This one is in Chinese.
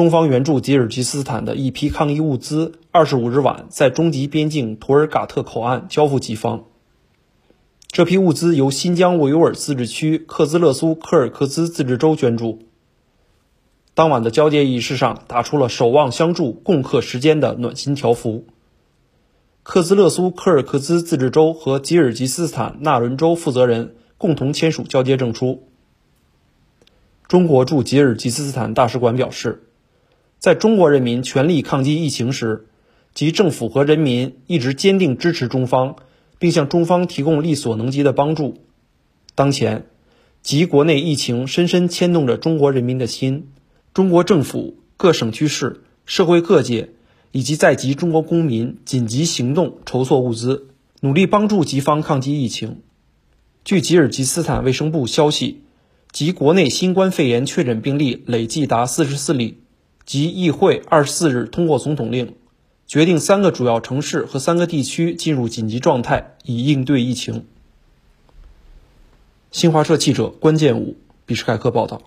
中方援助吉尔吉斯斯坦的一批抗疫物资，二十五日晚在中吉边境图尔嘎特口岸交付吉方。这批物资由新疆维吾尔自治区克孜勒苏柯尔克孜自治州捐助。当晚的交接仪式上，打出了守望相助、共克时艰的暖心条幅。克孜勒苏柯尔克孜自治州和吉尔吉斯斯坦纳伦州负责人共同签署交接证书。中国驻吉尔吉斯斯坦大使馆表示。在中国人民全力抗击疫情时，及政府和人民一直坚定支持中方，并向中方提供力所能及的帮助。当前，及国内疫情深深牵动着中国人民的心，中国政府、各省区市、社会各界以及在籍中国公民紧急行动，筹措物资，努力帮助吉方抗击疫情。据吉尔吉斯斯坦卫生部消息，及国内新冠肺炎确诊病例累计达四十四例。及议会二十四日通过总统令，决定三个主要城市和三个地区进入紧急状态，以应对疫情。新华社记者关建武，比什凯克报道。